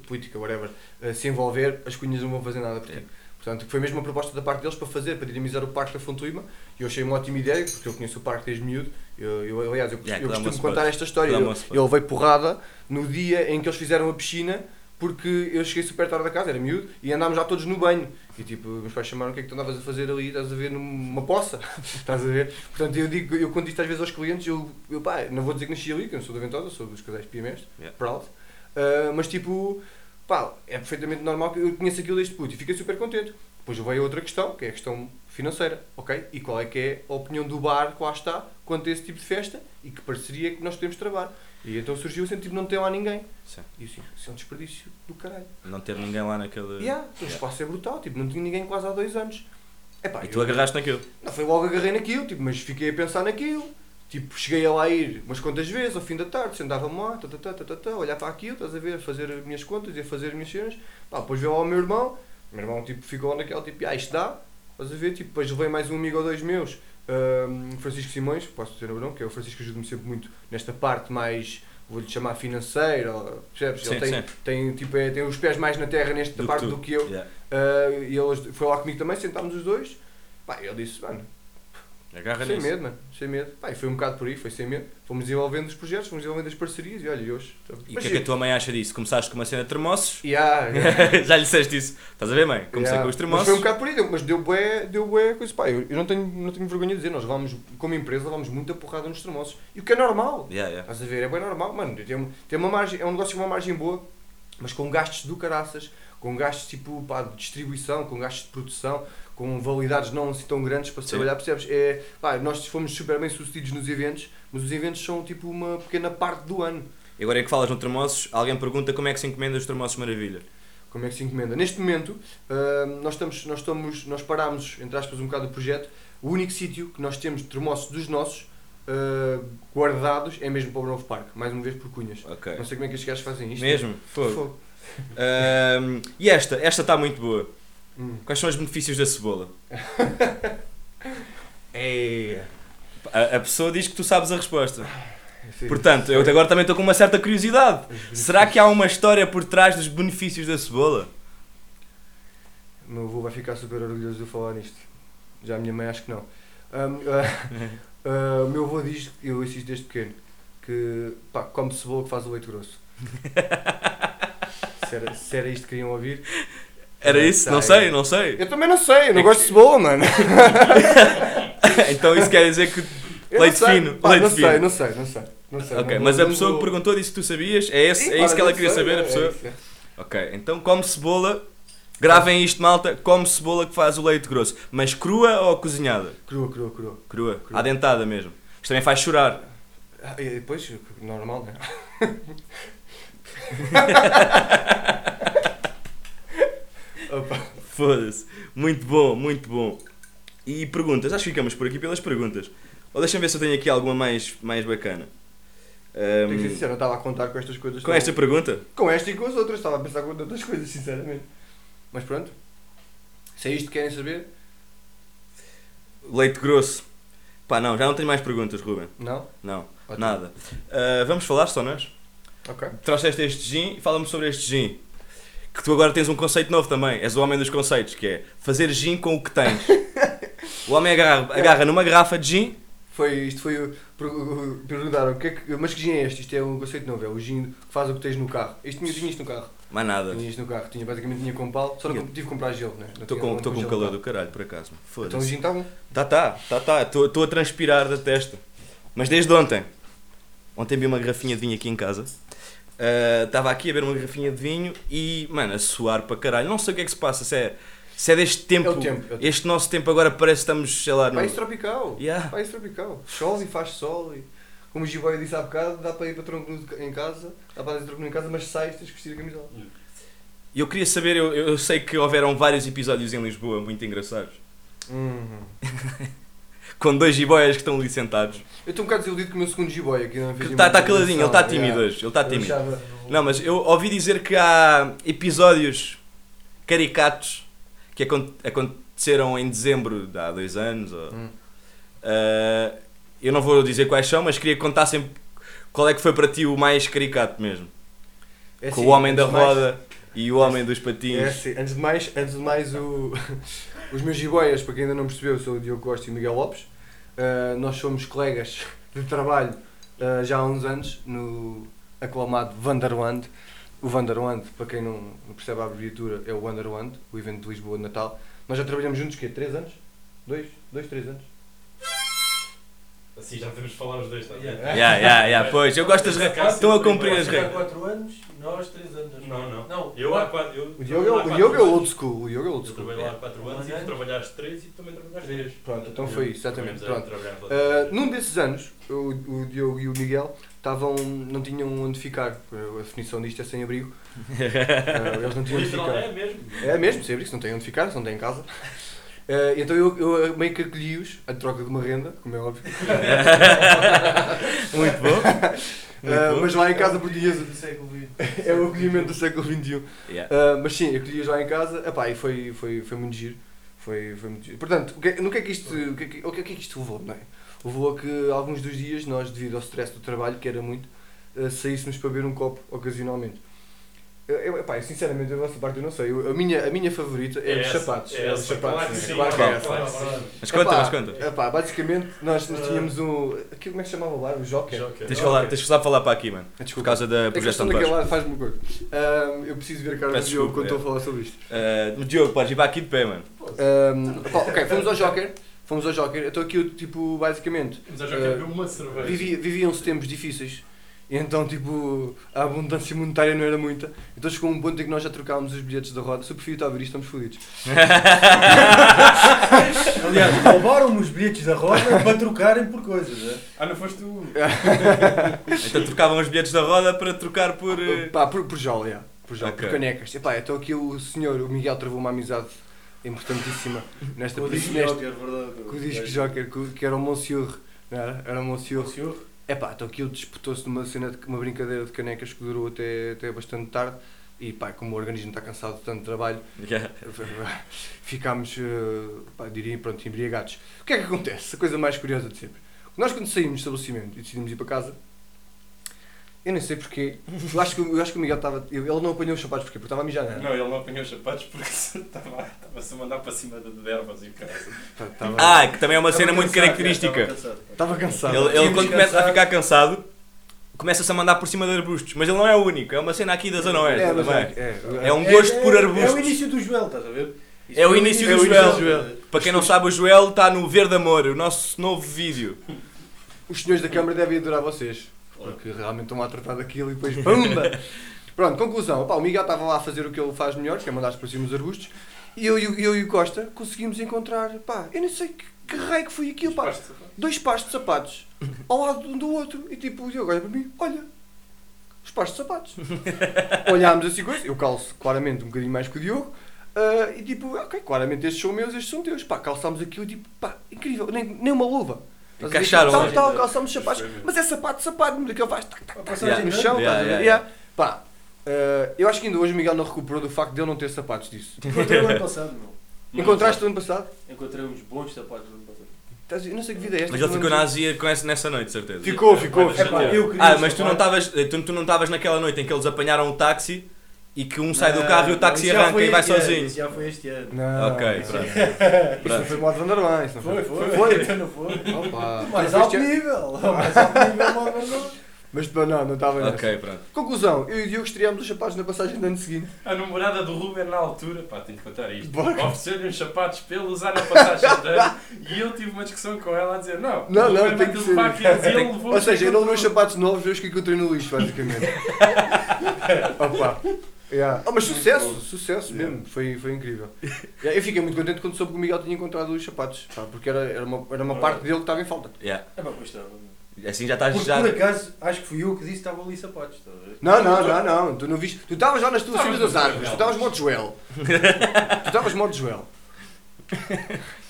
política, whatever, eh, se envolver, as cunhas não vão fazer nada por ti. Portanto, foi mesmo uma proposta da parte deles para fazer, para dinamizar o Parque da Fontuima, e eu achei uma ótima ideia, porque eu conheço o parque desde miúdo. Eu, eu, aliás, eu, Yeah, eu costumo contar esta história. Eu, eu levei porrada no dia em que eles fizeram a piscina, porque eu cheguei super tarde da casa, era miúdo, e andámos já todos no banho. E tipo, meus pais chamaram o que é que tu andavas a fazer ali, estás a ver numa poça, [LAUGHS] estás a ver? Portanto, eu digo, eu conto isto às vezes aos clientes, eu, eu pá, não vou dizer que nasci ali, que eu não sou da Ventosa, sou dos casais Piamestre, Yeah. proud. Ah, mas tipo, pá, é perfeitamente normal que eu conheça aquilo desde puto e fiquei super contente. Depois veio outra questão, que é a questão financeira, ok? E qual é que é a opinião do bar que lá está quanto a esse tipo de festa e que parceria que nós podemos travar. E então surgiu assim, tipo, não tem lá ninguém. Sim. E assim, isso é um desperdício do caralho. Não ter ninguém lá naquele. Yeah, o espaço é brutal, tipo, não tinha ninguém quase há dois anos. Epá, E tu eu- agarraste naquilo. não foi logo agarrei naquilo, tipo, mas fiquei a pensar naquilo. Tipo, cheguei a lá ir umas quantas vezes, ao fim da tarde, sentava-me lá, tá, tá, tá, tá, tá, tá, a olhar para aquilo, estás a ver, a fazer as minhas contas e a fazer as minhas cenas. Pá, depois veio lá o meu irmão, o meu irmão tipo, ficou naquela, tipo, ah, isto dá, estás a ver, tipo, depois levei mais um amigo ou dois meus, ahm, Francisco Simões, posso dizer o nome, que é o Francisco que ajuda-me sempre muito nesta parte mais, vou-lhe chamar financeira, percebes? Sim, Ele tem, sim. tem, tipo, é, tem os pés mais na terra nesta Do que parte tu. do que eu. Yeah. Ah, e ele foi lá comigo também, sentámos os dois. Pá, ele disse, mano, Agarra sem nisso. medo, mano, sem medo. Pá, e foi um bocado por aí, foi sem medo. Fomos desenvolvendo os projetos, fomos desenvolvendo as parcerias e olha, e hoje. E o que é que a tua mãe acha disso? Começaste com uma cena de termossos? [LAUGHS] Yeah, yeah, [LAUGHS] Já lhe disseste isso? Estás a ver, mãe? Comecei yeah. com os Mas termossos. foi um bocado por aí, mas deu bué, deu bué coisa. Pá, eu, eu não, tenho, não tenho vergonha de dizer, nós vamos, como empresa, vamos muita porrada nos termossos. E o que é normal. Yeah, yeah. Estás a ver? É bem normal, mano. Tem, tem uma margem, é um negócio com uma margem boa, mas com gastos do caraças, com gastos tipo pá, de distribuição, com gastos de produção, com validades não assim tão grandes para se Sim. trabalhar, percebes? É, pá, nós fomos super bem sucedidos nos eventos, mas os eventos são tipo uma pequena parte do ano. E agora é que falas no termossos, alguém pergunta como é que se encomenda os termossos maravilha. Como é que se encomenda? Neste momento, ah, nós, estamos, nós, estamos, nós parámos, entre aspas, um bocado o projeto. O único sítio que nós temos de termossos dos nossos ah, guardados é mesmo para o novo parque, mais uma vez por Cunhas. Ok. Não sei como é que estes gajos fazem isto. Mesmo? Fogo. Fogo. Ahm, e esta? Esta está muito boa. Hum. Quais são os benefícios da cebola? [LAUGHS] É. A, a pessoa diz que tu sabes a resposta. Sim. Portanto, eu agora também estou com uma certa curiosidade. [LAUGHS] Será que há uma história por trás dos benefícios da cebola? O meu avô vai ficar super orgulhoso de eu falar nisto. Já a minha mãe acho que não. Ahm, [LAUGHS] ah, ah, o meu avô diz, eu ouço isto desde pequeno, que pá, come cebola que faz o leite grosso. se, era, se era isto que queriam ouvir. Era isso? Não sei, não sei. Eu também não sei, eu não É gosto de cebola, mano. [LAUGHS] então isso quer dizer que. Eu Leite fino, Pá, leite não fino. sei, não sei, não sei. Não sei Ok, não mas a pessoa que perguntou disse que tu sabias? É, esse, Sim, é isso que ela queria sei, saber, a é pessoa? é. Ok, então come cebola. Gravem isto, malta. Come cebola que faz o leite grosso. Mas crua ou cozinhada? Crua, crua, crua. Crua. Crua. À dentada mesmo. Isto também faz chorar. Ah, e depois, normal, né? [LAUGHS] [LAUGHS] Opa. [LAUGHS] Foda-se. Muito bom, muito bom. E perguntas? Acho que ficamos por aqui pelas perguntas. Ou deixa-me ver se eu tenho aqui alguma mais, mais bacana. Tenho que ser sincero, não estava a contar com estas coisas. com esta pergunta? Com esta e com as outras, estava a pensar com outras coisas, sinceramente. Mas pronto. Se é isto que querem saber, Leite grosso. Pá, não, já não tenho mais perguntas, Ruben. não? Não, Ótimo. nada. Ah, vamos falar só nós? Ok. Trouxeste este gin e fala-me sobre este gin. Que tu agora tens um conceito novo também. És o homem dos conceitos, que é fazer gin com o que tens. o homem agarra, agarra numa garrafa de gin. Foi, isto foi. o- per- o- Perguntaram, que é que, mas que gin é este? Isto é um conceito novo, é o gin que faz o que tens no carro. Isto tinha, tinha isto no carro. Mais nada. Tinha isto no carro, tinha, basicamente tinha com pau, só não tive que comprar gelo, né? Não Estou tinha- com, não com gelo calor no do caralho, por acaso. Então o Foda-se. gin está bom. Tá, tá, tá, tá. Estou a transpirar da testa. Mas desde ontem. Ontem vi uma garrafinha de vinho aqui em casa. Estava aqui a ver uma garrafinha de vinho e, mano, a suar para caralho. Não sei o que é que se passa. Se é, se é deste tempo, É tempo, é tempo. Este nosso tempo agora parece que estamos, sei lá, no... País tropical. Yeah. País tropical. Chove e faz sol. E, como o Giboia disse há bocado, dá para ir para tronco em casa, dá para fazer tronco em casa, mas sai tens que vestir a camisola. E eu queria saber, eu, eu sei que houveram vários episódios em Lisboa muito engraçados. Uhum. [LAUGHS] com dois jiboias que estão ali sentados. Eu estou um bocado desiludido com o meu segundo jiboia aqui fez Está tá caladinho, ele está tímido hoje. Ele está tímido. Não, mas eu ouvi dizer que há episódios caricatos que acon- aconteceram em dezembro de há dois anos. ou- Hum. Ah, eu não vou dizer quais são, mas queria que contassem qual é que foi para ti o mais caricato mesmo. É com assim, o homem da de mais- roda e o homem dos É patins. assim, antes de mais, antes de mais o, [LAUGHS] os meus jiboias, para quem ainda não percebeu, eu sou o Diogo Costa e o Miguel Lopes. Uh, nós somos colegas [LAUGHS] de trabalho uh, já há uns anos no aclamado Vanderland. O Vanderland, para quem não não percebe a abreviatura, é o Wonderland, o evento de Lisboa de Natal. Nós já trabalhamos juntos, quê? 3 anos? 2? 2, 3 anos? Assim já de falar os dois, está Yeah. yeah. Yeah, yeah, pois, eu gosto das regras. Estão a cumprir as regras. 4 anos, nós 3 anos. Não, não. Não, Eu há quatro. Eu, O Diogo, é o- Diogo é anos. old school. O Diogo é old Eu school. trabalhei lá há 4 anos e tu trabalhaste 3 e tu também trabalhaste 3. Pronto, então foi isso, exatamente. Pronto. Uh, num desses anos, o, o Diogo e o Miguel estavam, não tinham onde ficar. A definição disto é sem abrigo. Uh, [LAUGHS] eles não tinham onde ficar. é mesmo. É mesmo, sem abrigo, se não têm onde ficar, se não têm em casa. Uh, então eu, eu meio que acolhi-os, a troca de uma renda, como é óbvio. [LAUGHS] [LAUGHS] Muito bom. Uh, mas lá em casa por dias do século XX. é o acolhimento do século XXI. Yeah. Uh, mas sim, acolhi-os lá em casa epá, e foi, foi, foi muito giro. Foi, foi muito giro. Portanto, o que, é- no que é que isto, o que é que, o que é que isto levou? Não é? Levou a que alguns dos dias nós, devido ao stress do trabalho, que era muito, uh, saíssemos para beber um copo ocasionalmente. Eu, eu, epá, eu, sinceramente, da vossa parte eu não sei. Eu- a, minha, a minha favorita é, É os essa, sapatos. é É os essa, sapatos. claro que né? sim, Claro que é claro, essa. claro, claro. claro. Mas conta, Epá, mas conta. epá, basicamente, nós, nós tínhamos um. Aquilo como é que se chamava o bar? O Joker? Joker. Tens que, falar, tens que só falar para aqui, mano. Por Desculpa. causa da É a projeção de baixo. faz-me uma coisa. Ahm, eu preciso ver a cara do Diogo quando estou é. a falar sobre isto. Uh, Diogo, podes ir para aqui de pé, mano. Pá, ok, fomos ao Joker. Fomos ao Joker. Então aquilo, tipo, basicamente, eu já quero beber uma cerveja. vivi- viviam-se tempos difíceis. E então, tipo, a abundância monetária não era muita. Então chegou um ponto em que nós já trocávamos os bilhetes da roda. Se o perfil está a ver isto, estamos fodidos. [LAUGHS] Aliás, roubaram-me os bilhetes da roda para trocarem por coisas. É? Ah, não foste tu? [LAUGHS] Então trocavam os bilhetes da roda para trocar por. uh, Pá, por, por jola, yeah. por jola, Ok. por canecas. Epá, então aqui o senhor, o Miguel, travou uma amizade importantíssima nesta Com o disco neste- Joker, verdade. com o disco Joker, que, que era o Monsieur. Não era? Era o Monsieur. Senhor? É pá, então aquilo disputou-se numa cena, de, uma brincadeira de canecas que durou até, até bastante tarde. E pá, como o organismo está cansado de tanto trabalho, Yeah. ficámos, eh, pá, diria, pronto, embriagados. O que é que acontece? A coisa mais curiosa de sempre. Nós quando saímos do estabelecimento e decidimos ir para casa, eu nem sei porquê, eu acho que, eu acho que o Miguel estava, ele não apanhou os sapatos porquê? Porque estava a mijar, não é? Não, ele não apanhou os sapatos porque [LAUGHS] estava- estava-se a mandar para cima de ervas e o cara. Estava, Ah, que também é uma cena Estava muito cansado, característica. estava cansado. estava cansado. Ele, ele quando começa a cansado. ficar cansado, começa-se a mandar por cima de arbustos. Mas ele não é o único, é uma cena aqui da Zona Oeste é, também. é, é, É um gosto por É o arbustos. início do Joel, estás a ver? Isso É o início do do Joel. Para quem não sabe, o Joel está no Verde Amor, o nosso novo vídeo. Os senhores da Câmara devem adorar vocês. Porque realmente estão lá a tratar daquilo e depois pumba! [LAUGHS] Pronto, conclusão. Opá, o Miguel estava lá a fazer o que ele faz melhor, que é mandar-se para cima dos arbustos. E eu, e o- eu e o Costa conseguimos encontrar, pá, eu nem sei que, que raio que foi aquilo, pá. Dois pares de sapatos ao lado um do outro. E tipo, o Diogo olha para mim, olha, os pares de sapatos. [LAUGHS] Olhámos assim, coisa, eu calço claramente um bocadinho mais que o Diogo. ah, e tipo, ok, claramente estes são meus, estes são teus. Pá, calçámos aquilo e tipo, pá, incrível, nem, nem uma luva. Encaixaram Tal, ali. tal, calçamos sapatos. Mas é sapato, sapato, daquele faz tac, tac, tac, passagem no de chão, Yeah, yeah, Yeah. Pá, ah, eu acho que ainda hoje o Miguel não recuperou do facto de ele não ter sapatos disso. [LAUGHS] Encontrei o ano passado, meu. Encontraste o ano passado? Encontrei uns bons sapatos no ano passado. Eu não sei que vida é esta. Mas ele que ficou na Azia com essa, nessa noite, certeza. Ficou, ficou. Vai, ficou. vai, eu queria Ah, mas tu não sapatos. estavas tu, tu não estavas naquela noite em que eles apanharam o táxi e que um sai do carro e o táxi arranca e vai este ano, sozinho. Isso já foi este ano. Não, Ok, isso- pronto. Isso não foi modo Vanderlan, isso não Foi, foi. foi. Foi? Então não foi. Opa. Mais Mas alto nível. [LAUGHS] Mais alto nível, modo Vanderlan. Mas não, não estava nessa. Ok, pronto. Conclusão, eu e o Diogo estreámos os sapatos na passagem do ano seguinte. A namorada do Ruben na altura, pá, tenho que contar isto. Ofereceu-lhe uns sapatos para ele usar na passagem de ano e eu tive uma discussão com ela a dizer: Não, Não, não, tem que ser. ele levou Ou seja, eu não levei os sapatos novos, eu os que encontrei no lixo, basicamente. [LAUGHS] Opa. Yeah. Oh, mas sucesso, sucesso mesmo, foi, foi incrível. [LAUGHS] Yeah, eu fiquei muito contente quando soube que o Miguel tinha encontrado os sapatos, pá, porque era, era, uma, era uma parte dele que estava em falta. Yeah. É pá, pois estava. Assim já estás já. por acaso, acho que fui eu que disse que estavam ali sapatos, estás a ver? Não, não, não, não, tu não viste. Tu estavas já nas tuas cima das árvores, tu estavas modo Joel. [LAUGHS] Tu estavas modo Joel.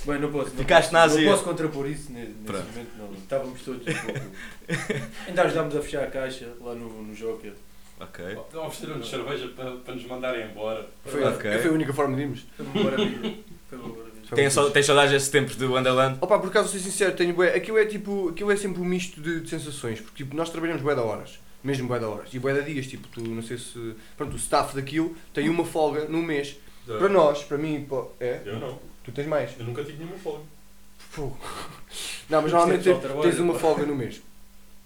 Bem, não posso. Não Ficaste posso. Não posso contrapor isso ne- nesse Pronto. momento, não. Estávamos todos um pouco. [LAUGHS] Ainda ajudámos a fechar a caixa lá no, no Joker. Ok. Então ofereceram-nos cerveja para, para nos mandarem embora. Foi, Ok. foi a única forma de irmos. Foi uma maravilha. Foi uma maravilha. Foi Tem, só, tem saudades desses tempos do Wonderland? Opa, por acaso, ser sincero, tenho bué. Aquilo é tipo. Aquilo é sempre um misto de, de sensações. Porque tipo, nós trabalhamos bué da horas. Mesmo bué da horas. E bué da dias. Tipo, tu não sei se. Pronto, o staff daquilo tem uma folga no mês. Para nós, para mim, pô, é. Eu não. Tu tens mais. Eu nunca tive nenhuma folga. Fogo. [LAUGHS] Não, mas normalmente tens, trabalho, tens uma folga no mês.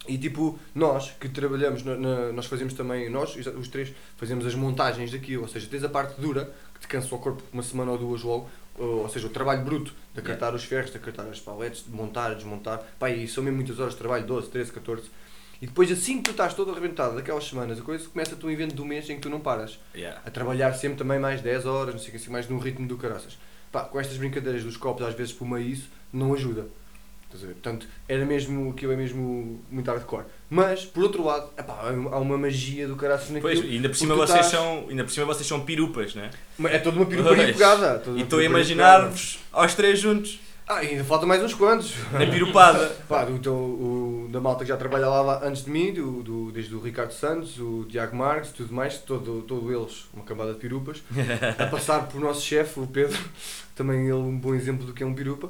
E tipo, nós que trabalhamos, na, na- nós fazemos também, nós, os três, fazemos as montagens daquilo. Ou seja, tens a parte dura, que te cansa o corpo uma semana ou duas logo. Ou, ou seja, o trabalho bruto, de acartar os ferros, de acartar as paletes, de montar, desmontar. Pá, e são mesmo muitas horas de trabalho, 12, 13, 14. E depois assim que tu estás todo arrebentado daquelas semanas, a coisa começa-te um evento do mês em que tu não paras Yeah. a trabalhar sempre também mais 10 horas, não sei o que, assim, mais num ritmo do caraças. Pá, com estas brincadeiras dos copos, às vezes por meio isso, não ajuda. Estás a ver? Portanto, era mesmo, aquilo é mesmo muito hardcore. Mas, por outro lado, epá, há uma magia do caraças naquilo. Pois, ainda por cima vocês estás- são, ainda por cima vocês são pirupas, né? É toda uma piruparia Pois. pegada. E estou a imaginar-vos aos três juntos. Ah, ainda falta mais uns quantos. na pirupada. [LAUGHS] Pá, do, teu- o, da malta que já trabalha lá, antes de mim, do, do- desde o Ricardo Santos, o Tiago Marques, tudo mais, todo, todo eles, uma cambada de pirupas, [LAUGHS] a passar por nosso chefe, o Pedro, também ele um bom exemplo do que é um pirupa,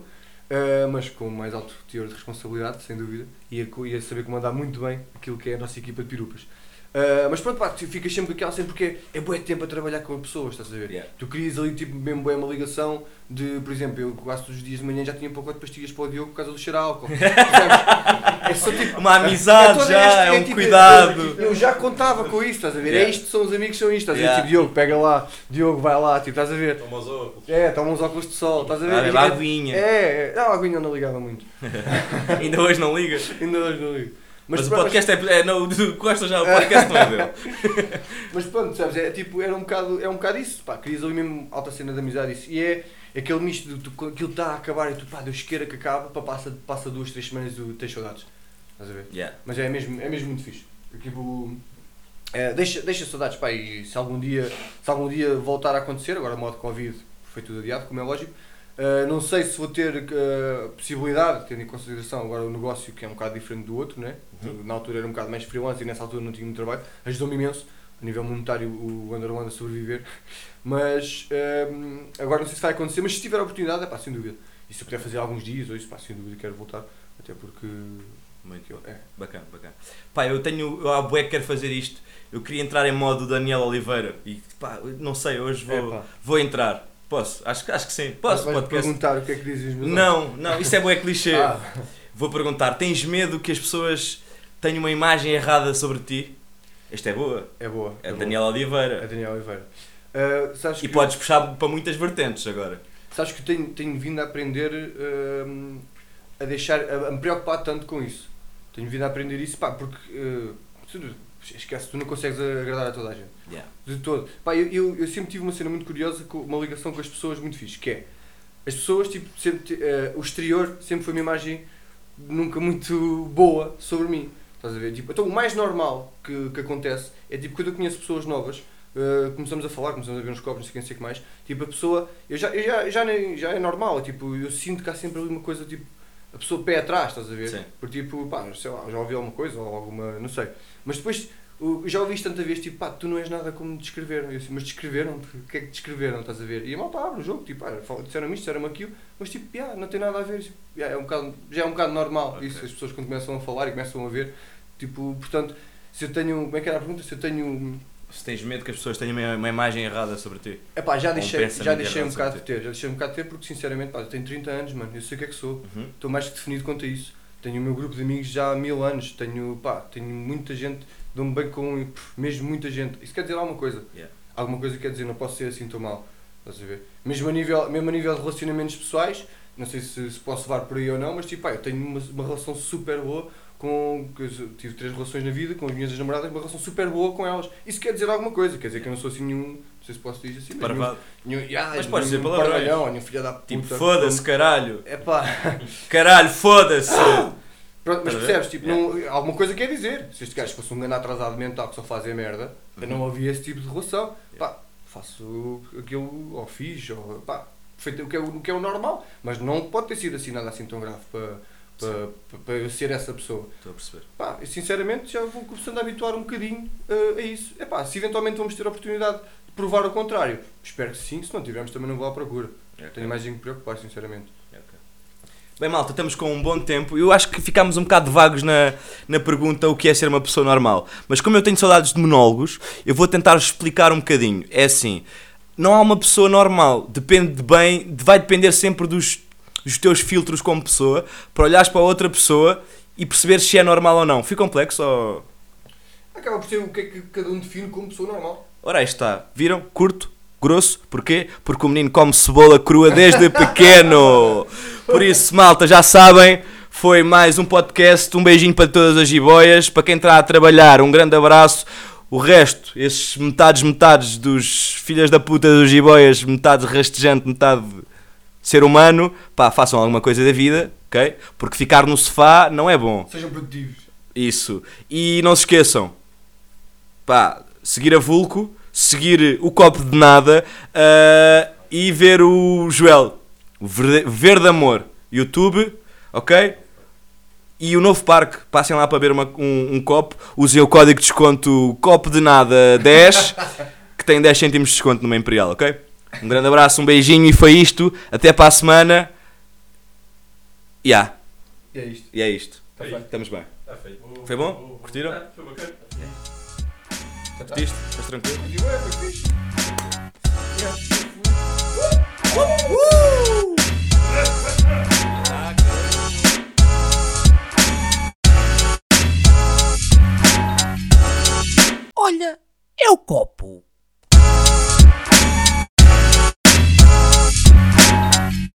ah, mas com mais alto teor de responsabilidade, sem dúvida, e a, e a saber comandar muito bem aquilo que é a nossa equipa de pirupas. Ah, mas pronto, pá, tu ficas sempre com aquela sempre porque é bué tempo a trabalhar com pessoas, estás a ver? Yeah. Tu crias ali tipo mesmo uma ligação de, por exemplo, eu quase todos os dias de manhã já tinha um pacote de pastilhas para o Diogo por causa do cheiro a álcool. [LAUGHS] É só tipo. Uma amizade todo já, este- é um tipo, cuidado. Eu já contava com isso, estás a ver? Yeah. É isto, são os amigos, são isto, estás a ver? Yeah. Tipo, Diogo, pega lá, Diogo, vai lá, tipo, estás a ver? Toma os óculos. É, toma uns óculos de sol, estás a ver? Ah, bebe é, aguinha. é, é, não, a aguinha eu não ligava muito. [LAUGHS] Ainda hoje não ligas. Ainda hoje não ligo. Mas, o pronto, podcast é, é no, [LAUGHS] do Costa já, o podcast não é dele. [LAUGHS] Mas pronto, sabes, é tipo, era um bocado, é um bocado isso, pá, querias ali mesmo alta cena de amizade isso. E é aquele misto de tu, aquilo está a acabar e tu, pá, Deus queira que acabe, pá, passa, passa duas, três semanas e tu tens saudades. Estás a ver? Yeah. Mas é mesmo, é mesmo muito fixe. Tipo, é, deixa, deixa saudades, pá, e se algum dia, se algum dia voltar a acontecer, agora modo Covid foi tudo adiado, como é lógico, uh, não sei se vou ter uh, possibilidade, tendo em consideração agora o negócio que é um bocado diferente do outro, né? Na altura era um bocado mais freelance e nessa altura não tinha muito trabalho, ajudou-me imenso, a nível monetário o Wonderland a sobreviver, [LAUGHS] mas um, agora não sei se vai acontecer, mas se tiver a oportunidade, é pá, sem dúvida. E se eu puder fazer alguns dias, ou isso, pá, sem dúvida quero voltar, até porque... Muito É. bacana, bacana. Pá, eu tenho, eu há bué que quero fazer isto. Eu queria entrar em modo Daniel Oliveira e pá, não sei, hoje vou, Epá. vou entrar. Posso? Acho, que- acho que sim. Posso? Vais Podcast? perguntar o que é que dizem os meus Não, não, isso é bué clichê. Ah, Vou perguntar, tens medo que as pessoas tenham uma imagem errada sobre ti? Esta é boa. é boa. É boa. Daniel É Oliveira. Daniel Oliveira. Ah, sabes E podes puxar para muitas vertentes agora. Sabes que tenho, tenho vindo a aprender ah, a deixar, a, a me preocupar tanto com isso. Tenho vindo a aprender isso, pá, porque ah, tu- esquece, tu não consegues agradar a toda a gente. Yeah. De todo. Pá, eu, eu, eu sempre tive uma cena muito curiosa, com uma ligação com as pessoas muito fixe, que é as pessoas, tipo, sempre, eh, o exterior sempre foi uma imagem nunca muito boa sobre mim. Estás a ver? Tipo, então o mais normal que, que acontece é tipo quando eu conheço pessoas novas, eh, começamos a falar, começamos a ver uns copos, não sei quem sei o que mais, tipo a pessoa, eu já, eu já, já, nem, já é normal, tipo, eu sinto que há sempre ali uma coisa tipo, a pessoa pé atrás, estás a ver? Sim. Porque tipo, pá, sei lá, já ouvi alguma coisa ou alguma, não sei. Mas depois já ouvi isto tanta vez, tipo, pá, tu não és nada como descreveram. Eu assim, mas descreveram-te? O que é que descreveram? Estás a ver? E a malta abre o jogo, tipo, ah, fala- disseram isto, disseram aquilo, mas tipo, yeah, não tem nada a ver. Tipo, yeah, é um bocado, já é um bocado normal Ok. isso, as pessoas quando começam a falar e começam a ver, tipo, portanto, se eu tenho, como é que era a pergunta? Se eu tenho, Se tens medo que as pessoas tenham uma, uma imagem errada sobre ti. epá, já Ou um deixei, já deixei um bocado de ter, já deixei um bocado de ter porque sinceramente, pá, eu tenho 30 anos, mano, eu sei o que é que sou. Uhum. Estou mais que definido quanto a isso. Tenho o meu grupo de amigos já há mil anos. Tenho, pá, tenho muita gente, dou-me bem com mesmo muita gente. Isso quer dizer alguma coisa. Yeah. Alguma coisa quer dizer, não posso ser assim tão mal. Estás a ver? Mesmo a nível, mesmo a nível de relacionamentos pessoais, não sei se, se posso levar por aí ou não, mas tipo, pá, eu tenho uma, uma relação super boa com. tive três relações na vida com as minhas namoradas, uma relação super boa com elas. Isso quer dizer alguma coisa, quer dizer que eu não sou assim nenhum. Não sei se posso dizer assim, mas nenhum, Parvado. nenhum, yeah, Mas podes dizer nenhum palavrões. nenhum filho da puta. Tipo, foda-se, caralho. É pá. [LAUGHS] Caralho, foda-se. [GASPS] Pronto, mas percebes, tipo, não, alguma coisa quer dizer. Se este gajo fosse um grande atrasado mental que só fazia merda, eu não havia esse tipo de relação. Pá, faço aquilo, ou fiz, ou pá, perfeito o que, é, o que é o normal, mas não pode ter sido assim nada assim tão grave para, para, para, eu ser essa pessoa. Estou a perceber. Pá, eu sinceramente já vou começando a habituar um bocadinho eh, a isso. É pá, se eventualmente vamos ter a oportunidade de provar o contrário, espero que sim, se não tivermos também não vou à procura. Tenho mais em que me preocupar, sinceramente. Bem, malta, estamos com um bom tempo. Eu acho que ficámos um bocado vagos na, na pergunta o que é ser uma pessoa normal. Mas como eu tenho saudades de monólogos, eu vou tentar explicar um bocadinho. É assim, não há uma pessoa normal. Depende de bem, vai depender sempre dos, dos teus filtros como pessoa, para olhares para outra pessoa e perceber se é normal ou não. Fui complexo ou... Acaba por ser o que é que cada um define como pessoa normal. Ora, aí está. Viram? Curto, grosso. Porquê? Porque o menino come cebola crua desde pequeno. Por isso, malta, já sabem, foi mais um podcast. Um beijinho para todas as jiboias. Para quem está a trabalhar, um grande abraço. O resto, esses metades, metades dos filhas da puta dos jiboias, metade rastejante, metade ser humano, pá, façam alguma coisa da vida, ok? Porque ficar no sofá não é bom. Sejam produtivos. Isso. E não se esqueçam, pá, seguir a Vulco, seguir o copo de nada ah, e ver o Joel, Verde, Verde Amor, YouTube, ok? E o novo parque, passem lá para ver uma- um, um copo, usem o código de desconto copo de nada 10, [LAUGHS] que tem 10 cêntimos de desconto numa Imperial, ok? Um grande abraço, um beijinho e foi isto. Até para a semana. Ya, E é isto. e é isto. Tá feito. Estamos bem. Está feito. Foi bom? Curtiram? Ah, foi bacana. Está. Curtiste? Estás tranquilo? E ué, foi fixe. Olha, é o copo.